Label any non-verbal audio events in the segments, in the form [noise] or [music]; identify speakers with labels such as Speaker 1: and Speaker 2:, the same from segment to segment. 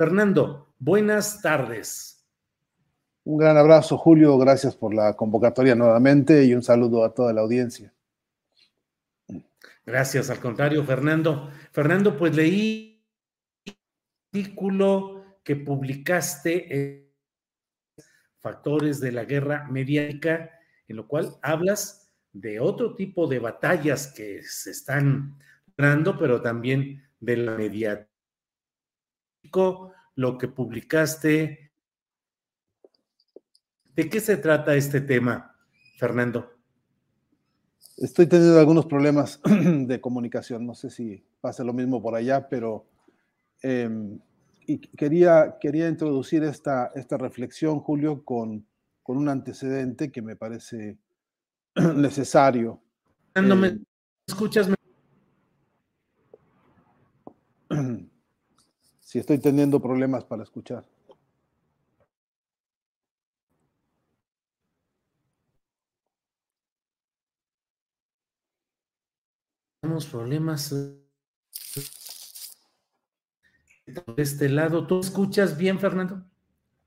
Speaker 1: Fernando, buenas tardes.
Speaker 2: Un gran abrazo, Julio. Gracias por la convocatoria nuevamente y un saludo a toda la audiencia.
Speaker 1: Gracias, al contrario, Fernando. Fernando, pues leí un artículo que publicaste en Factores de la Guerra Mediática, en lo cual hablas de otro tipo de batallas que se están dando, pero también de la mediática. Lo que publicaste. ¿De qué se trata este tema, Fernando?
Speaker 2: Estoy teniendo algunos problemas [clears throat] de comunicación, no sé si pasa lo mismo por allá, pero eh, y quería, quería introducir esta, esta reflexión, Julio, con, con un antecedente que me parece [clears throat] necesario.
Speaker 1: Me eh, escuchas.
Speaker 2: Si estoy teniendo problemas para escuchar.
Speaker 1: tenemos problemas de este lado. ¿Tú escuchas bien, Fernando?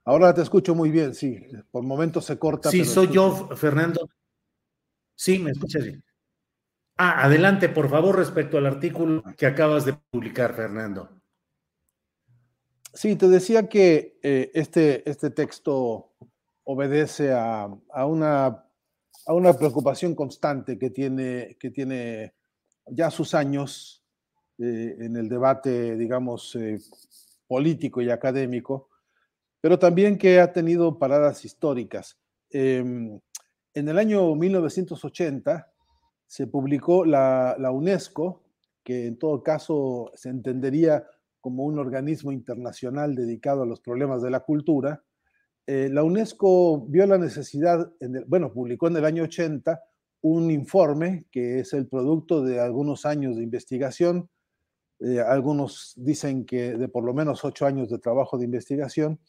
Speaker 2: Ahora te escucho muy bien, sí. Por momentos se corta.
Speaker 1: Sí, soy yo, Fernando. Sí, me escuchas bien. Ah, adelante, por favor, respecto al artículo que acabas de publicar, Fernando.
Speaker 2: Sí, te decía que eh, este, este texto obedece a, a, una, a una preocupación constante que tiene, que tiene ya sus años eh, en el debate, digamos, eh, político y académico, pero también que ha tenido paradas históricas. Em, en el año 1980 se publicó la, UNESCO, que en todo caso se entendería como un organismo internacional dedicado a los problemas de la cultura. Eh, la UNESCO vio la necesidad, bueno, publicó en el año 80 un informe que es el producto de algunos años de investigación. Eh, algunos dicen que de por lo menos ocho años de trabajo de investigación.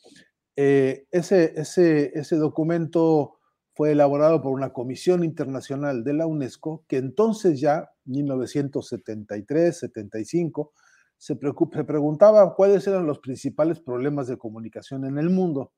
Speaker 2: Eh, ese, ese, ese documento fue elaborado por una comisión internacional de la UNESCO que entonces ya, 1973, 75, se, preguntaba cuáles eran los principales problemas de comunicación en el mundo.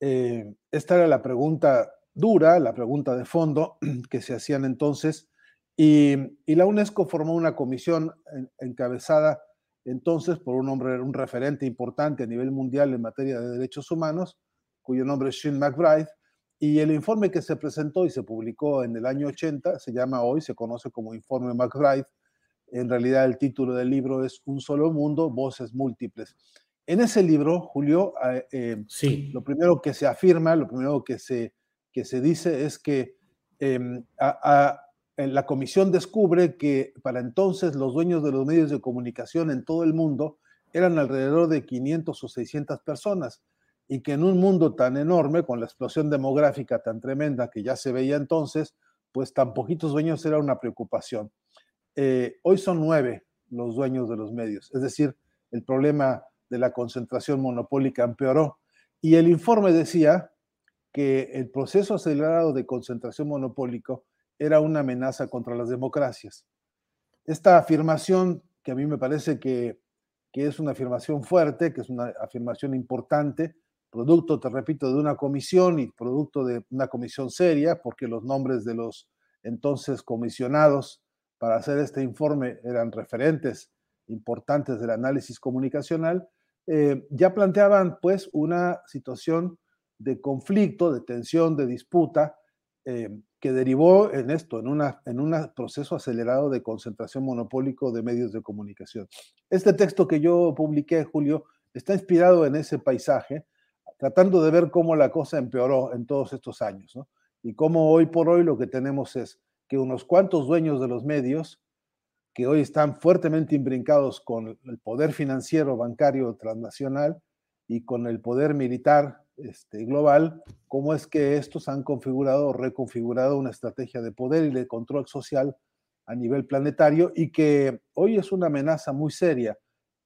Speaker 2: Eh, esta era la pregunta dura, la pregunta de fondo [clears throat] que se hacían entonces, y, la UNESCO formó una comisión encabezada entonces por un hombre, un referente importante a nivel mundial en materia de derechos humanos, cuyo nombre es Sean McBride, y el informe que se presentó y se publicó en el año 80 se llama hoy, se conoce como Informe McBride. En realidad el título del libro es Un solo mundo, voces múltiples. En ese libro, Julio, eh, eh, sí. lo primero que se afirma, lo primero que se que se dice es que em, la comisión descubre que para entonces los dueños de los medios de comunicación en todo el mundo eran alrededor de 500 o 600 personas y que en un mundo tan enorme, con la explosión demográfica tan tremenda que ya se veía entonces, pues tan poquitos dueños era una preocupación. Eh, hoy son nueve los dueños de los medios, es decir, el problema de la concentración monopólica empeoró. Y el informe decía que el proceso acelerado de concentración monopólico era una amenaza contra las democracias. Esta afirmación, que a mí me parece que, que es una afirmación fuerte, que es una afirmación importante, producto, te repito, de una comisión y producto de una comisión seria, porque los nombres de los entonces comisionados para hacer este informe eran referentes importantes del análisis comunicacional, eh, ya planteaban pues una situación de conflicto, de tensión, de disputa, eh, que derivó en esto, en, un proceso acelerado de concentración monopólico de medios de comunicación. Este texto que yo publiqué, Julio, está inspirado en ese paisaje, tratando de ver cómo la cosa empeoró en todos estos años, Y cómo hoy por hoy lo que tenemos es que unos cuantos dueños de los medios, que hoy están fuertemente imbrincados con el poder financiero bancario transnacional y con el poder militar este, global, cómo es que estos han configurado o reconfigurado una estrategia de poder y de control social a nivel planetario y que hoy es una amenaza muy seria,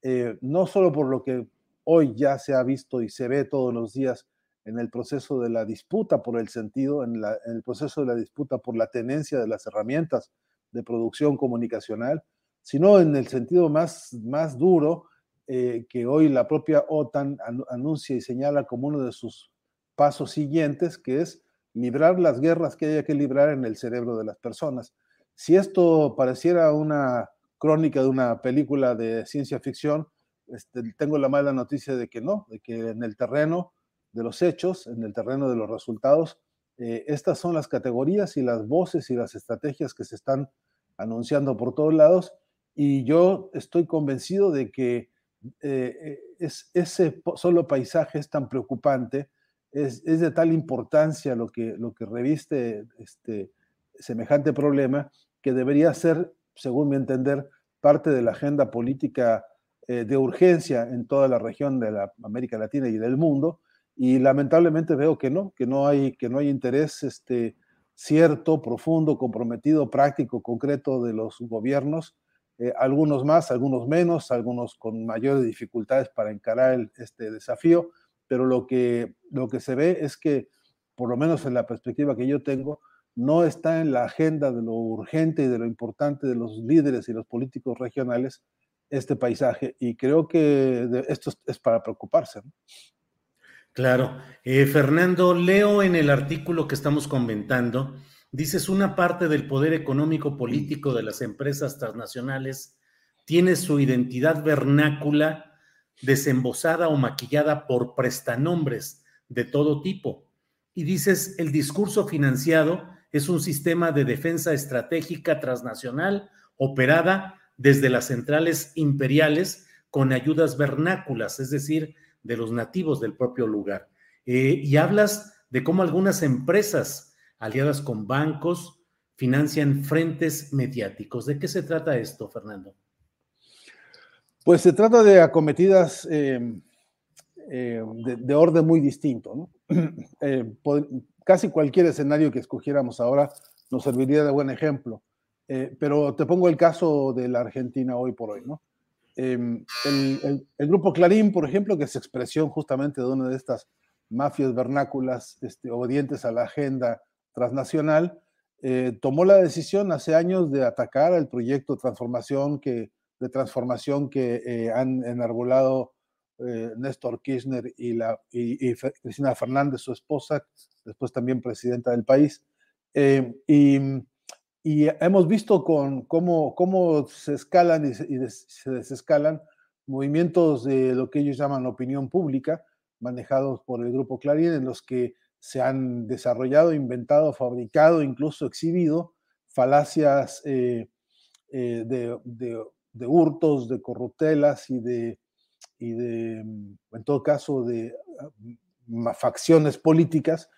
Speaker 2: eh, no solo por lo que hoy ya se ha visto y se ve todos los días en el proceso de la disputa por el sentido, en, el proceso de la disputa por la tenencia de las herramientas de producción comunicacional, sino en el sentido más, más duro eh, que hoy la propia OTAN anuncia y señala como uno de sus pasos siguientes, que es librar las guerras que haya que librar en el cerebro de las personas. Si esto pareciera una crónica de una película de ciencia ficción, este, tengo la mala noticia de que no, de que en el terreno de los hechos, en el terreno de los resultados, eh, estas son las categorías y las voces y las estrategias que se están anunciando por todos lados y yo estoy convencido de que eh, eh, es, ese solo paisaje es tan preocupante, es, de tal importancia lo que, lo que reviste este semejante problema, que debería ser, según mi entender, parte de la agenda política eh, de urgencia en toda la región de la América Latina y del mundo. Y lamentablemente veo que no, que no hay, que no hay interés este, cierto, profundo, comprometido, práctico, concreto de los gobiernos eh, algunos más, algunos menos, algunos con mayores dificultades para encarar este desafío, pero lo que, lo que se ve es que, por lo menos en la perspectiva que yo tengo, no está en la agenda de lo urgente y de lo importante de los líderes y los políticos regionales este paisaje. Y creo que esto es para preocuparse.
Speaker 1: Claro. Eh, Fernando, leo en el artículo que estamos comentando Dices, una parte del poder económico político de las empresas transnacionales tiene su identidad vernácula desembosada o maquillada por prestanombres de todo tipo. Y dices, el discurso financiado es un sistema de defensa estratégica transnacional operada desde las centrales imperiales con ayudas vernáculas, es decir, de los nativos del propio lugar. Eh, y hablas de cómo algunas empresas aliadas con bancos, financian frentes mediáticos. ¿De qué se trata esto, Fernando?
Speaker 2: Pues se trata de acometidas em, em, de, orden muy distinto. [clears throat] Eh, casi cualquier escenario que escogiéramos ahora nos serviría de buen ejemplo. Eh, pero te pongo el caso de la Argentina hoy por hoy. ¿no? Em, el, grupo Clarín, por ejemplo, que es expresión justamente de una de estas mafias vernáculas este, obedientes a la agenda transnacional, eh, tomó la decisión hace años de atacar el proyecto de transformación que, eh, han enarbolado eh, Néstor Kirchner y, la, y, Cristina Fernández, su esposa, después también presidenta del país. Y, y, hemos visto con cómo, cómo se escalan y, se desescalan movimientos de lo que ellos llaman opinión pública, manejados por el grupo Clarín, en los que se han desarrollado, inventado, fabricado, incluso exhibido falacias eh, eh, de, hurtos, de corruptelas y de, y de, en todo caso, de ah, facciones políticas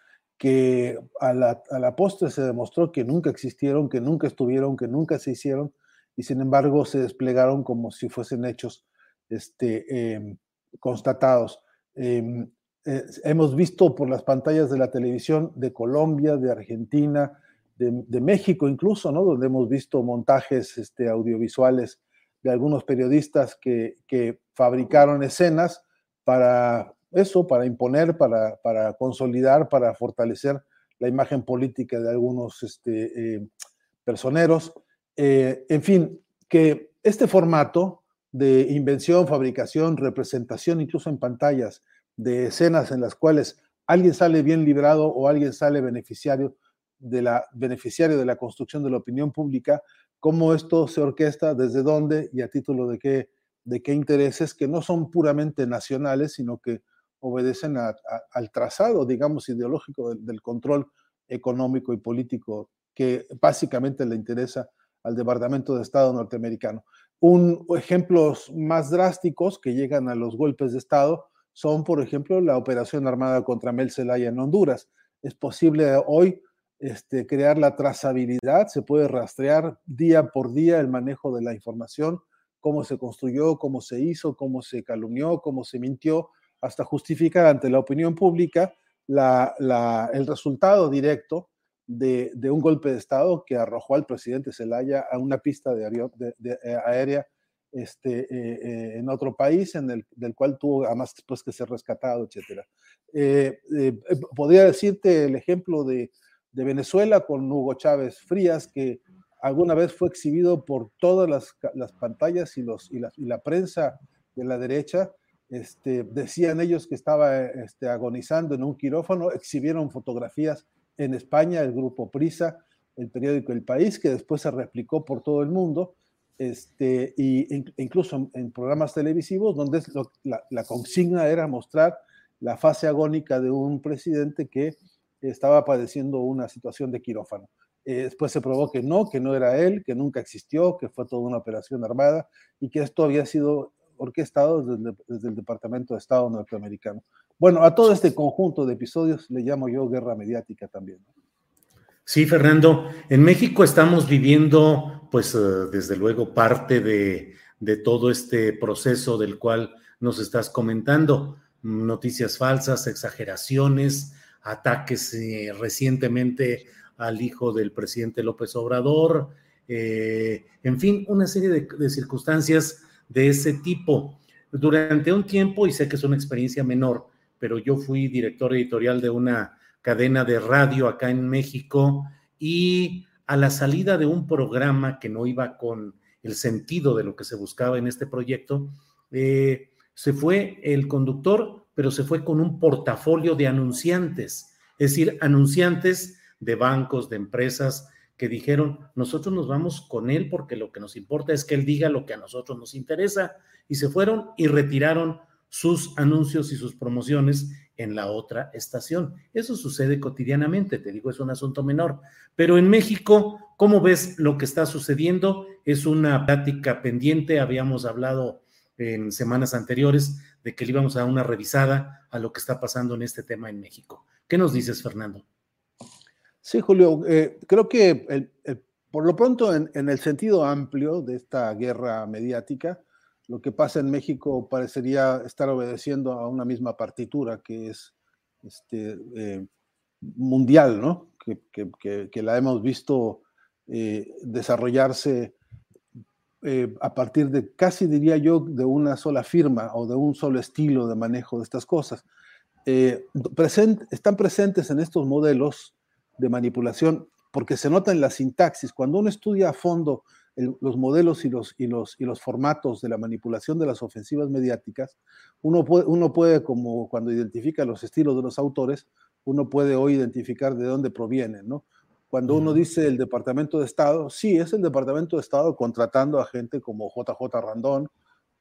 Speaker 2: que a la, a postre se demostró que nunca existieron, que nunca estuvieron, que nunca se hicieron, y sin embargo se desplegaron como si fuesen hechos este, em, constatados. Em, eh, hemos visto por las pantallas de la televisión de Colombia, de Argentina, de, México incluso, ¿no? Donde hemos visto montajes este, audiovisuales de algunos periodistas que, fabricaron escenas para eso, para imponer, para, para, consolidar, para fortalecer la imagen política de algunos este, eh, personeros. Eh, en fin, que este formato de invención, fabricación, representación, incluso en pantallas, de escenas en las cuales alguien sale bien librado o alguien sale beneficiario de la, beneficiario de la construcción de la opinión pública, cómo esto se orquesta, desde dónde y a título de qué, de qué intereses que no son puramente nacionales, sino que obedecen al trazado, digamos, ideológico del, control económico y político que básicamente le interesa al Departamento de Estado norteamericano. Un, ejemplos más drásticos que llegan a los golpes de Estado son, por ejemplo, la operación armada contra Mel Zelaya en Honduras. Es posible hoy este, crear la trazabilidad, se puede rastrear día por día el manejo de la información, cómo se construyó, cómo se hizo, cómo se calumnió, cómo se mintió, hasta justificar ante la opinión pública el resultado directo de, un golpe de Estado que arrojó al presidente Zelaya a una pista de, eh, aérea este, eh, eh, en otro país, en el, del cual tuvo además después que ser rescatado, etc. podría decirte el ejemplo de, Venezuela con Hugo Chávez Frías, que alguna vez fue exhibido por todas las, pantallas y, la, prensa de la derecha. Este, decían ellos que estaba este, agonizando en un quirófano, exhibieron fotografías en España, el grupo Prisa, el periódico El País, que después se replicó por todo el mundo, este, y incluso en, programas televisivos donde la, consigna era mostrar la fase agónica de un presidente que estaba padeciendo una situación de quirófano. Eh, después se probó que no, que no era él, que nunca existió, que fue toda una operación armada y que esto había sido orquestado desde, desde el Departamento de Estado norteamericano. Bueno, a todo este conjunto de episodios le llamo yo guerra mediática también.
Speaker 1: Sí, Fernando, en México estamos viviendo, pues, eh, desde luego, parte de, todo este proceso del cual nos estás comentando. Noticias falsas, exageraciones, ataques eh, recientemente al hijo del presidente López Obrador, eh, en fin, una serie de, circunstancias de ese tipo. Durante un tiempo, y sé que es una experiencia menor, pero yo fui director editorial de una cadena de radio acá en México y a la salida de un programa que no iba con el sentido de lo que se buscaba en este proyecto, eh, se fue el conductor, pero se fue con un portafolio de anunciantes, es decir, anunciantes de bancos, de empresas que dijeron, nosotros nos vamos con él porque lo que nos importa es que él diga lo que a nosotros nos interesa, y se fueron y retiraron sus anuncios y sus promociones en la otra estación. Eso sucede cotidianamente, te digo, es un asunto menor. Pero en México, ¿cómo ves lo que está sucediendo? Es una plática pendiente, habíamos hablado en semanas anteriores de que le íbamos a dar una revisada a lo que está pasando en este tema en México. ¿Qué nos dices, Fernando?
Speaker 2: Sí, Julio, eh, creo que por lo pronto en, el sentido amplio de esta guerra mediática, lo que pasa en México parecería estar obedeciendo a una misma partitura que es este, eh, mundial, ¿no? Que, la hemos visto eh, desarrollarse eh, a partir de casi diría yo de una sola firma o de un solo estilo de manejo de estas cosas. están presentes en estos modelos de manipulación porque se nota en la sintaxis. Cuando uno estudia a fondo los modelos y los, y, los, y los formatos de la manipulación de las ofensivas mediáticas, uno puede, uno puede, como cuando identifica los estilos de los autores, uno puede hoy identificar de dónde provienen, ¿no? Cuando uno dice el Departamento de Estado, sí, es el Departamento de Estado contratando a gente como JJ Randón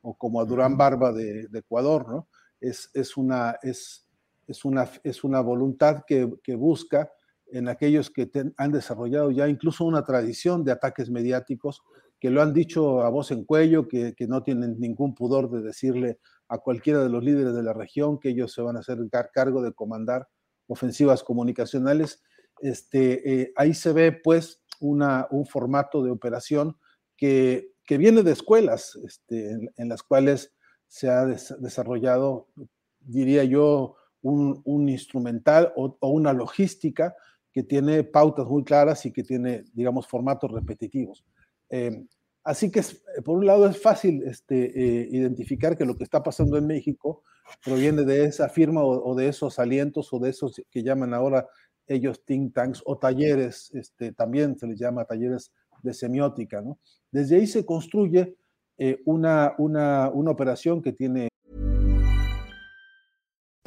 Speaker 2: o como a Durán Barba de, Ecuador, ¿no? Es, es, una, es, es, una, es una voluntad que, que busca en aquellos que han desarrollado ya incluso una tradición de ataques mediáticos, que lo han dicho a voz en cuello, que, no tienen ningún pudor de decirle a cualquiera de los líderes de la región que ellos se van a hacer cargo de comandar ofensivas comunicacionales. Este, eh, ahí se ve pues una, un formato de operación que, que viene de escuelas este, en, las cuales se ha desarrollado, diría yo, un, un instrumental o, o, una logística que tiene pautas muy claras y que tiene, digamos, formatos repetitivos. Eh, así que, eh, por un lado, es fácil este, eh, identificar que lo que está pasando en México proviene de esa firma o, de esos alientos o de esos que llaman ahora ellos think tanks o talleres, este, también se les llama talleres de semiótica. Desde ahí se construye una, una, una operación que tiene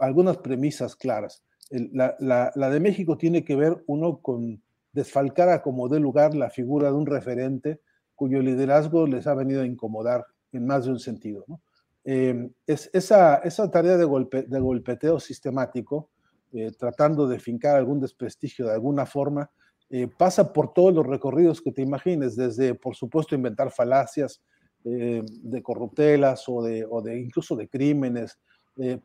Speaker 2: Algunas premisas claras. El- la, la- la de México tiene que ver, uno, con desfalcar a como dé lugar la figura de un referente cuyo liderazgo les ha venido a incomodar en más de un sentido. ¿no? Eh, es, esa, esa tarea de, golpe, de golpeteo sistemático, eh, tratando de fincar algún desprestigio de alguna forma, eh, pasa por todos los recorridos que te imagines, desde, por supuesto, inventar falacias eh, de corruptelas o de, o de incluso de crímenes, eh,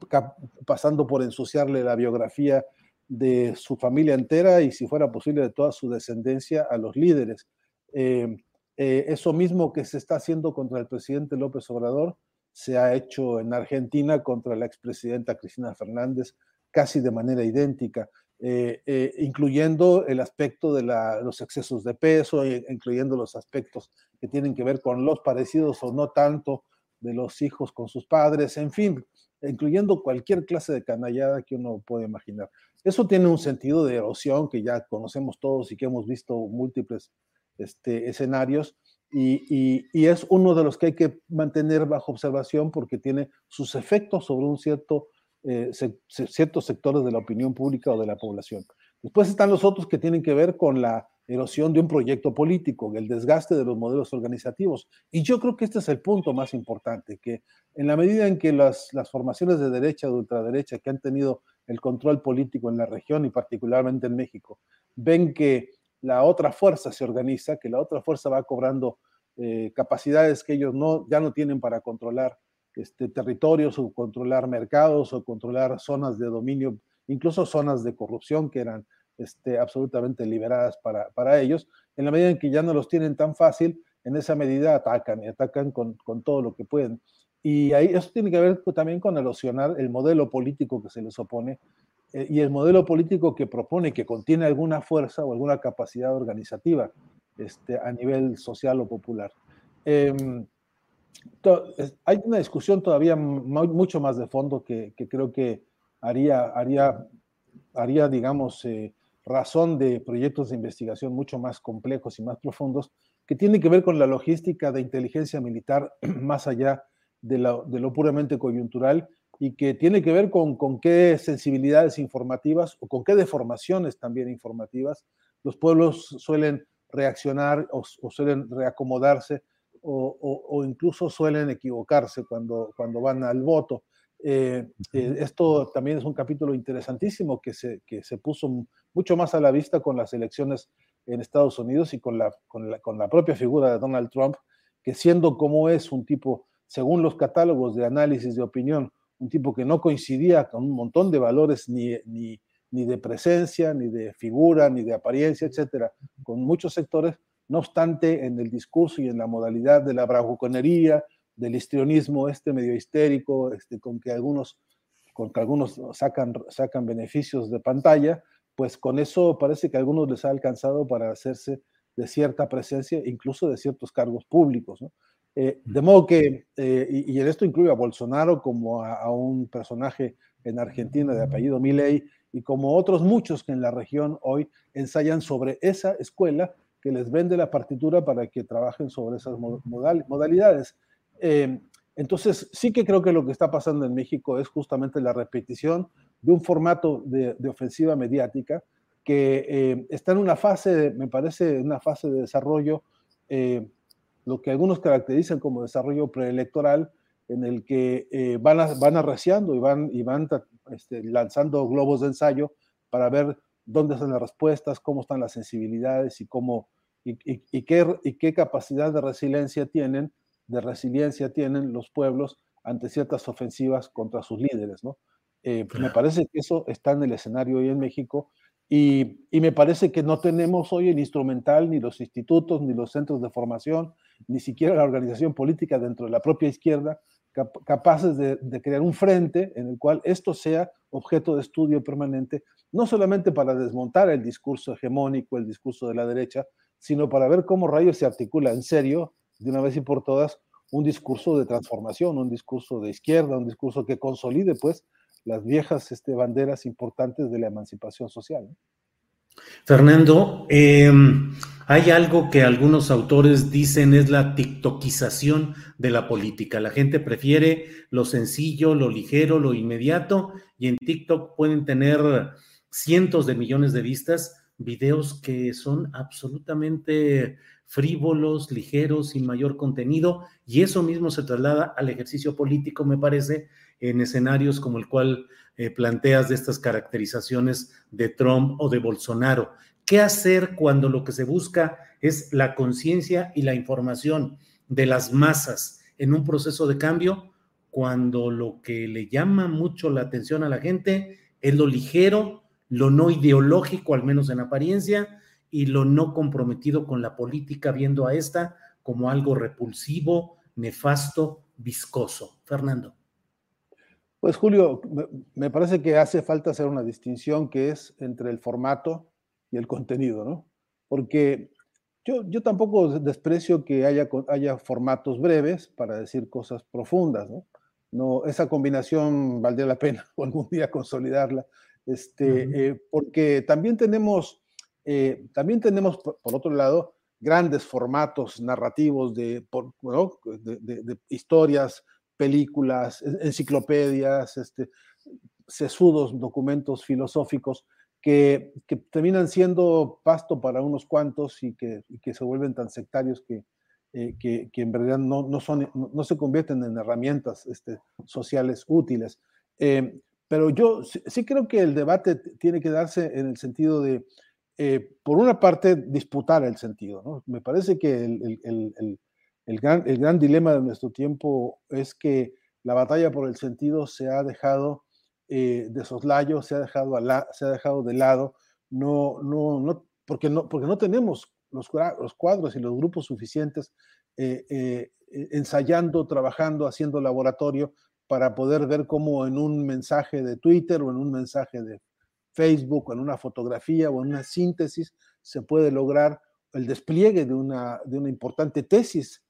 Speaker 2: pasando por ensuciarle la biografía de su familia entera y, si fuera posible, de toda su descendencia a los líderes. Eh, eh, eso mismo que se está haciendo contra el presidente López Obrador se ha hecho en Argentina contra la expresidenta Cristina Fernández casi de manera idéntica, incluyendo el aspecto de los excesos de peso, incluyendo los aspectos que tienen que ver con los parecidos o no tanto de los hijos con sus padres, en fin, incluyendo cualquier clase de canallada que uno puede imaginar. Eso tiene un sentido de erosión que ya conocemos todos y que hemos visto múltiples este, escenarios y, es uno de los que hay que mantener bajo observación porque tiene sus efectos sobre un cierto, eh, ciertos sectores de la opinión pública o de la población. Después están los otros que tienen que ver con la erosión de un proyecto político, el desgaste de los modelos organizativos. Y yo creo que este es el punto más importante, que en la medida en que las, formaciones de derecha o de ultraderecha que han tenido el control político en la región y particularmente en México, ven que la otra fuerza se organiza, que la otra fuerza va cobrando eh, capacidades que ellos no, ya no tienen para controlar este, territorios o controlar mercados o controlar zonas de dominio, incluso zonas de corrupción que eran este, absolutamente liberadas para, para ellos. En la medida en que ya no los tienen tan fácil, en esa medida atacan y atacan con, con todo lo que pueden. Y ahí eso tiene que ver también con erosionar el modelo político que se les opone eh, y el modelo político que propone, que contiene alguna fuerza o alguna capacidad organizativa este, a nivel social o popular. Em, to- es- hay una discusión todavía mu- mucho más de fondo que, que creo que haría, haría, haría digamos, eh, razón de proyectos de investigación mucho más complejos y más profundos, que tiene que ver con la logística de inteligencia militar [clears throat] más allá de lo, puramente coyuntural y que tiene que ver con, qué sensibilidades informativas o con qué deformaciones también informativas los pueblos suelen reaccionar o, suelen reacomodarse o, o- o incluso suelen equivocarse cuando, cuando van al voto. Eh, eh, esto también es un capítulo interesantísimo que se, que se puso mucho más a la vista con las elecciones en Estados Unidos y con la, con la, con la propia figura de Donald Trump, que siendo como es un tipo, según los catálogos de análisis de opinión, un tipo que no coincidía con un montón de valores ni, ni, ni de presencia, ni de figura, ni de apariencia, etcétera, con muchos sectores, no obstante, en el discurso y en la modalidad de la bravuconería, del histrionismo este medio histérico, este, con que algunos, con que algunos sacan, sacan beneficios de pantalla, pues con eso parece que a algunos les ha alcanzado para hacerse de cierta presencia, incluso de ciertos cargos públicos. ¿no? Eh, de modo que, eh, y, y, en esto incluye a Bolsonaro como a, a, un personaje en Argentina de apellido Milei y como otros muchos que en la región hoy ensayan sobre esa escuela que les vende la partitura para que trabajen sobre esas modal, modalidades. Eh, entonces, sí que creo que lo que está pasando en México es justamente la repetición de un formato de, de ofensiva mediática que eh, está en una fase, me parece, una fase de desarrollo, eh, lo que algunos caracterizan como desarrollo preelectoral, en el que eh, van, a, van arreciando y van, y van este, lanzando globos de ensayo para ver dónde están las respuestas, cómo están las sensibilidades y cómo, y, qué, y qué capacidad de resiliencia tienen, de resiliencia tienen los pueblos ante ciertas ofensivas contra sus líderes, ¿no? Eh, me parece que eso está en el escenario hoy en México y, y, me parece que no tenemos hoy el instrumental, ni los institutos, ni los centros de formación, ni siquiera la organización política dentro de la propia izquierda capaces de, de, crear un frente en el cual esto sea objeto de estudio permanente, no solamente para desmontar el discurso hegemónico, el discurso de la derecha, sino para ver cómo rayos se articula en serio, de una vez y por todas, un discurso de transformación, un discurso de izquierda, un discurso que consolide pues las viejas este, banderas importantes de la emancipación social.
Speaker 1: Fernando, em, hay algo que algunos autores dicen es la tiktokización de la política. La gente prefiere lo sencillo, lo ligero, lo inmediato, y en TikTok pueden tener cientos de millones de vistas, videos que son absolutamente frívolos, ligeros, sin mayor contenido, y eso mismo se traslada al ejercicio político, me parece, en escenarios como el cual eh, planteas de estas caracterizaciones de Trump o de Bolsonaro. ¿Qué hacer cuando lo que se busca es la conciencia y la información de las masas en un proceso de cambio? Cuando lo que le llama mucho la atención a la gente es lo ligero, lo no ideológico, al menos en apariencia, y lo no comprometido con la política, viendo a esta como algo repulsivo, nefasto, viscoso. Fernando.
Speaker 2: Pues Julio, me parece que hace falta hacer una distinción que es entre el formato y el contenido, ¿no? Porque yo, yo tampoco desprecio que haya, haya formatos breves para decir cosas profundas, ¿no? no esa combinación valdría la pena [laughs] algún día consolidarla, este, eh, porque también tenemos eh, también tenemos, por, otro lado, grandes formatos narrativos de, de, historias, películas, enciclopedias, este, sesudos documentos filosóficos que, terminan siendo pasto para unos cuantos y que, que se vuelven tan sectarios que, eh, que, en realidad no, no, son, no, se convierten en herramientas este, sociales útiles. Eh, pero yo sí creo que el debate tiene que darse en el sentido de eh, por una parte, disputar el sentido. Me parece que el, gran, dilema de nuestro tiempo es que la batalla por el sentido se ha dejado eh, de soslayo, se ha dejado, se ha dejado de lado, no, no, no, porque, no, porque no tenemos los, cuadros y los grupos suficientes eh, ensayando, trabajando, haciendo laboratorio para poder ver cómo en un mensaje de Twitter o en un mensaje de Facebook en una fotografía o en una síntesis se puede lograr el despliegue de una, de una importante tesis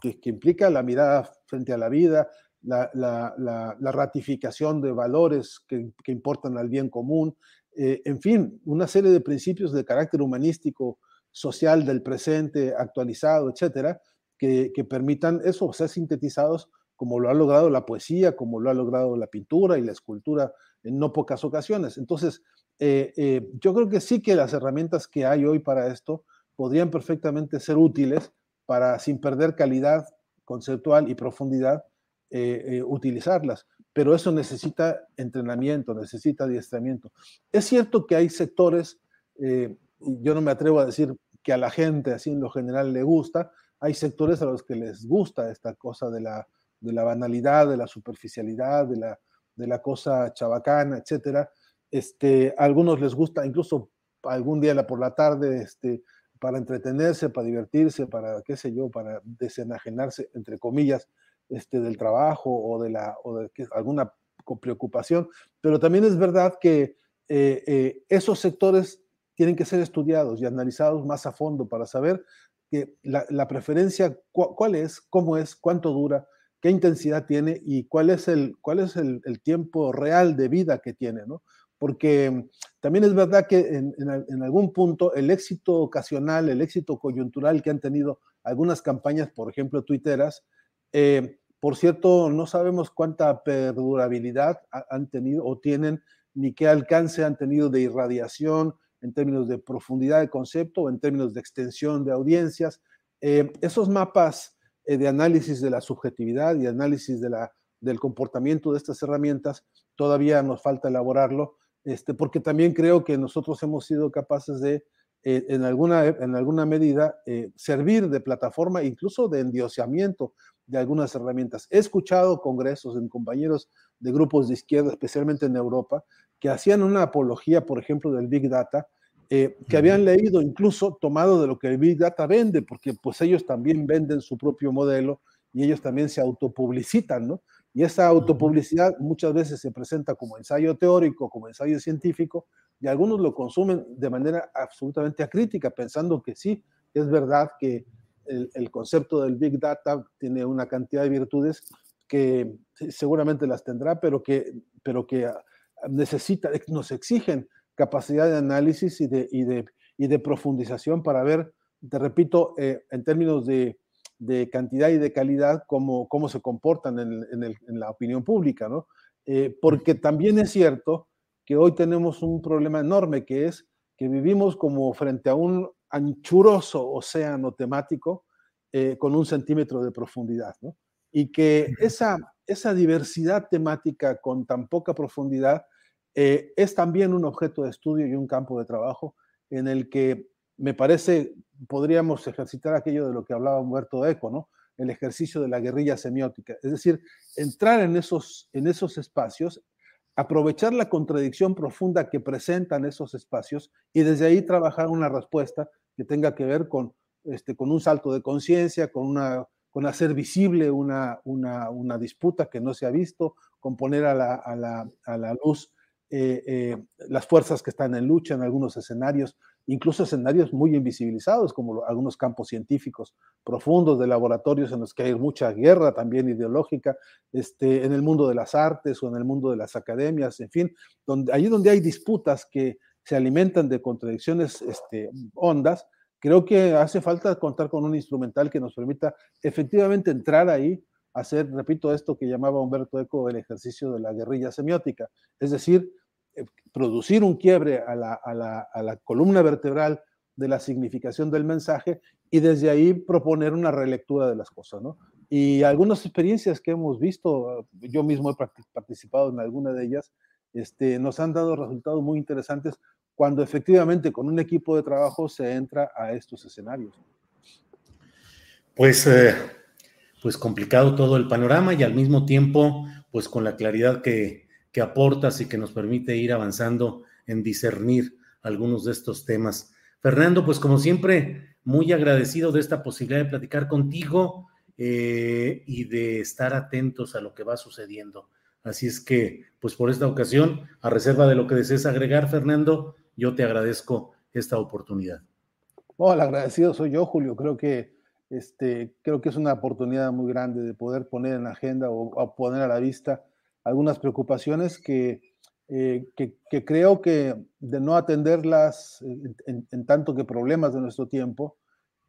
Speaker 2: que, implica la mirada frente a la vida, la, ratificación de valores que, importan al bien común, eh, en fin, una serie de principios de carácter humanístico, social del presente, actualizado, etcétera, que, permitan eso, ser sintetizados como lo ha logrado la poesía, como lo ha logrado la pintura y la escultura en no pocas ocasiones. Entonces, eh, eh, yo creo que sí que las herramientas que hay hoy para esto podrían perfectamente ser útiles para, sin perder calidad conceptual y profundidad, eh, utilizarlas. Pero eso necesita entrenamiento, necesita adiestramiento. Es cierto que hay sectores, yo no me atrevo a decir que a la gente así en lo general le gusta, hay sectores a los que les gusta esta cosa de la, de la banalidad, de la superficialidad, de la, de la cosa chabacana, etcétera. Este, a algunos les gusta incluso algún día por la tarde, este, para entretenerse, para divertirse, para, qué sé yo, para desenajenarse, entre comillas, este, del trabajo o de, la, o de alguna preocupación. Pero también es verdad que eh, eh, esos sectores tienen que ser estudiados y analizados más a fondo para saber que la, preferencia, cuál es, cómo es, cuánto dura, qué intensidad tiene y cuál es el, cuál es el, tiempo real de vida que tiene, ¿no? Porque también es verdad que en, algún punto el éxito ocasional, el éxito coyuntural que han tenido algunas campañas, por ejemplo, tuiteras, eh, por cierto, no sabemos cuánta perdurabilidad han tenido o tienen, ni qué alcance han tenido de irradiación en términos de profundidad de concepto o en términos de extensión de audiencias. Eh, esos mapas de análisis de la subjetividad y análisis del comportamiento de estas herramientas, todavía nos falta elaborarlo, este, porque también creo que nosotros hemos sido capaces de eh, en, alguna, en alguna medida eh, servir de plataforma, incluso de endiosamiento de algunas herramientas. He escuchado congresos en compañeros de grupos de izquierda, especialmente en Europa, que hacían una apología, por ejemplo, del Big Data, eh, que habían leído incluso tomado de lo que el Big Data vende, porque pues ellos también venden su propio modelo y ellos también se autopublicitan, ¿no? Y esa autopublicidad muchas veces se presenta como ensayo teórico, como ensayo científico, y algunos lo consumen de manera absolutamente acrítica, pensando que sí, es verdad que el, concepto del Big Data tiene una cantidad de virtudes que seguramente las tendrá, pero que, pero que necesita, nos exigen capacidad de análisis y de, y de, y de profundización para ver, te repito, eh, en términos de, de, cantidad y de calidad, cómo, cómo se comportan en, en, el, en la opinión pública, ¿no? Eh, porque también es cierto que hoy tenemos un problema enorme, que es que vivimos como frente a un anchuroso océano temático eh, con un centímetro de profundidad, ¿no? Y que esa, esa diversidad temática con tan poca profundidad eh, es también un objeto de estudio y un campo de trabajo en el que me parece podríamos ejercitar aquello de lo que hablaba Humberto Eco, ¿no? El ejercicio de la guerrilla semiótica, es decir, entrar en esos, en esos espacios, aprovechar la contradicción profunda que presentan esos espacios y desde ahí trabajar una respuesta que tenga que ver con, este, con un salto de conciencia, con, una, con hacer visible una, una, una, disputa que no se ha visto, con poner a la, a la, a la luz eh, eh, las fuerzas que están en lucha en algunos escenarios, incluso escenarios muy invisibilizados, como algunos campos científicos profundos de laboratorios en los que hay mucha guerra también ideológica, este, en el mundo de las artes o en el mundo de las academias, en fin, donde, allí donde hay disputas que se alimentan de contradicciones este, hondas, creo que hace falta contar con un instrumental que nos permita efectivamente entrar ahí, hacer, repito, esto que llamaba Humberto Eco el ejercicio de la guerrilla semiótica, es decir, producir un quiebre a la, a, la, a la, columna vertebral de la significación del mensaje y desde ahí proponer una relectura de las cosas, ¿no? Y algunas experiencias que hemos visto, yo mismo he participado en alguna de ellas, este, nos han dado resultados muy interesantes cuando efectivamente con un equipo de trabajo se entra a estos escenarios.
Speaker 1: Pues, eh, pues complicado todo el panorama y al mismo tiempo, pues con la claridad que, que aportas y que nos permite ir avanzando en discernir algunos de estos temas. Fernando, pues como siempre, muy agradecido de esta posibilidad de platicar contigo eh, y de estar atentos a lo que va sucediendo. Así es que, pues por esta ocasión, a reserva de lo que desees agregar, Fernando, yo te agradezco esta oportunidad.
Speaker 2: Oh, el agradecido soy yo, Julio. Creo que, este, creo que es una oportunidad muy grande de poder poner en agenda o poner a la vista algunas preocupaciones que, eh, que, creo que de no atenderlas en, tanto que problemas de nuestro tiempo,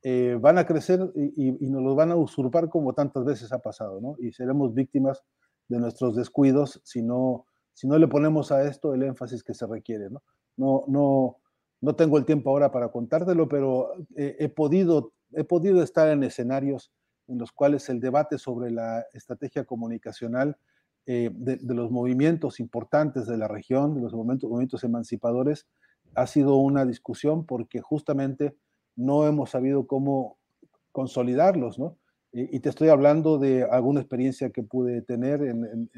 Speaker 2: eh, van a crecer y, nos los van a usurpar como tantas veces ha pasado, ¿no? Y seremos víctimas de nuestros descuidos si no, si no le ponemos a esto el énfasis que se requiere, ¿no? No, no, no tengo el tiempo ahora para contártelo, pero he, podido, he podido estar en escenarios en los cuales el debate sobre la estrategia comunicacional eh, de, los movimientos importantes de la región, de los movimientos, movimientos emancipadores, ha sido una discusión porque justamente no hemos sabido cómo consolidarlos, ¿no? Y, te estoy hablando de alguna experiencia que pude tener, en,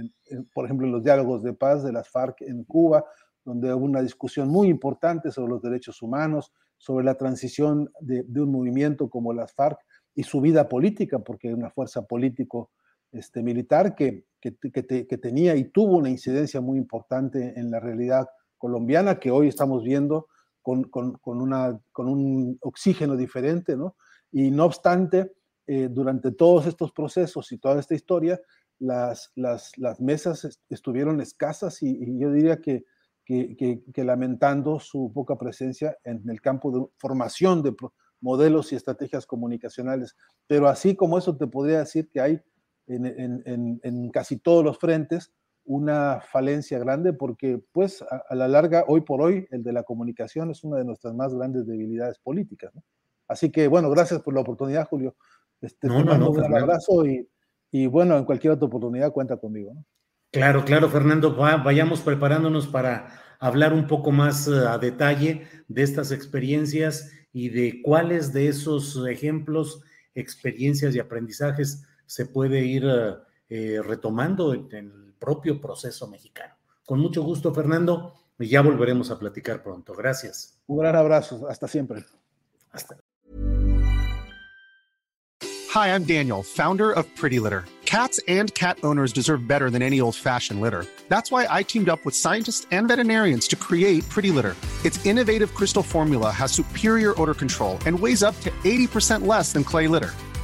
Speaker 2: por ejemplo, en los diálogos de paz de las FARC en Cuba, donde hubo una discusión muy importante sobre los derechos humanos, sobre la transición de, un movimiento como las FARC y su vida política, porque una fuerza político este, militar que, que, que, tenía y tuvo una incidencia muy importante en la realidad colombiana que hoy estamos viendo con, con, con, una, con un oxígeno diferente, ¿no? Y no obstante, eh, durante todos estos procesos y toda esta historia, las, las, las mesas estuvieron escasas y, y yo diría que, que, lamentando su poca presencia en el campo de formación de modelos y estrategias comunicacionales. Pero así como eso te podría decir que hay en, casi todos los frentes una falencia grande porque pues a, la larga, hoy por hoy, el de la comunicación es una de nuestras más grandes debilidades políticas. Así que bueno, gracias por la oportunidad, Julio. Este, no, no, un abrazo y, y, bueno, en cualquier otra oportunidad cuenta conmigo.
Speaker 1: Claro, claro, Fernando, vayamos preparándonos para hablar un poco más eh, a detalle de estas experiencias y de cuáles de esos ejemplos, experiencias y aprendizajes se puede ir eh, retomando en, el propio proceso mexicano. Con mucho gusto, Fernando, y ya volveremos a platicar pronto. Gracias.
Speaker 2: Un gran abrazo. Hasta siempre. Hasta.
Speaker 3: Hi, I'm Daniel, founder of Pretty Litter. Cats and cat owners deserve better than any old-fashioned litter. That's why I teamed up with scientists and veterinarians to create Pretty Litter. Its innovative crystal formula has superior odor control and weighs up to 80% less than clay litter.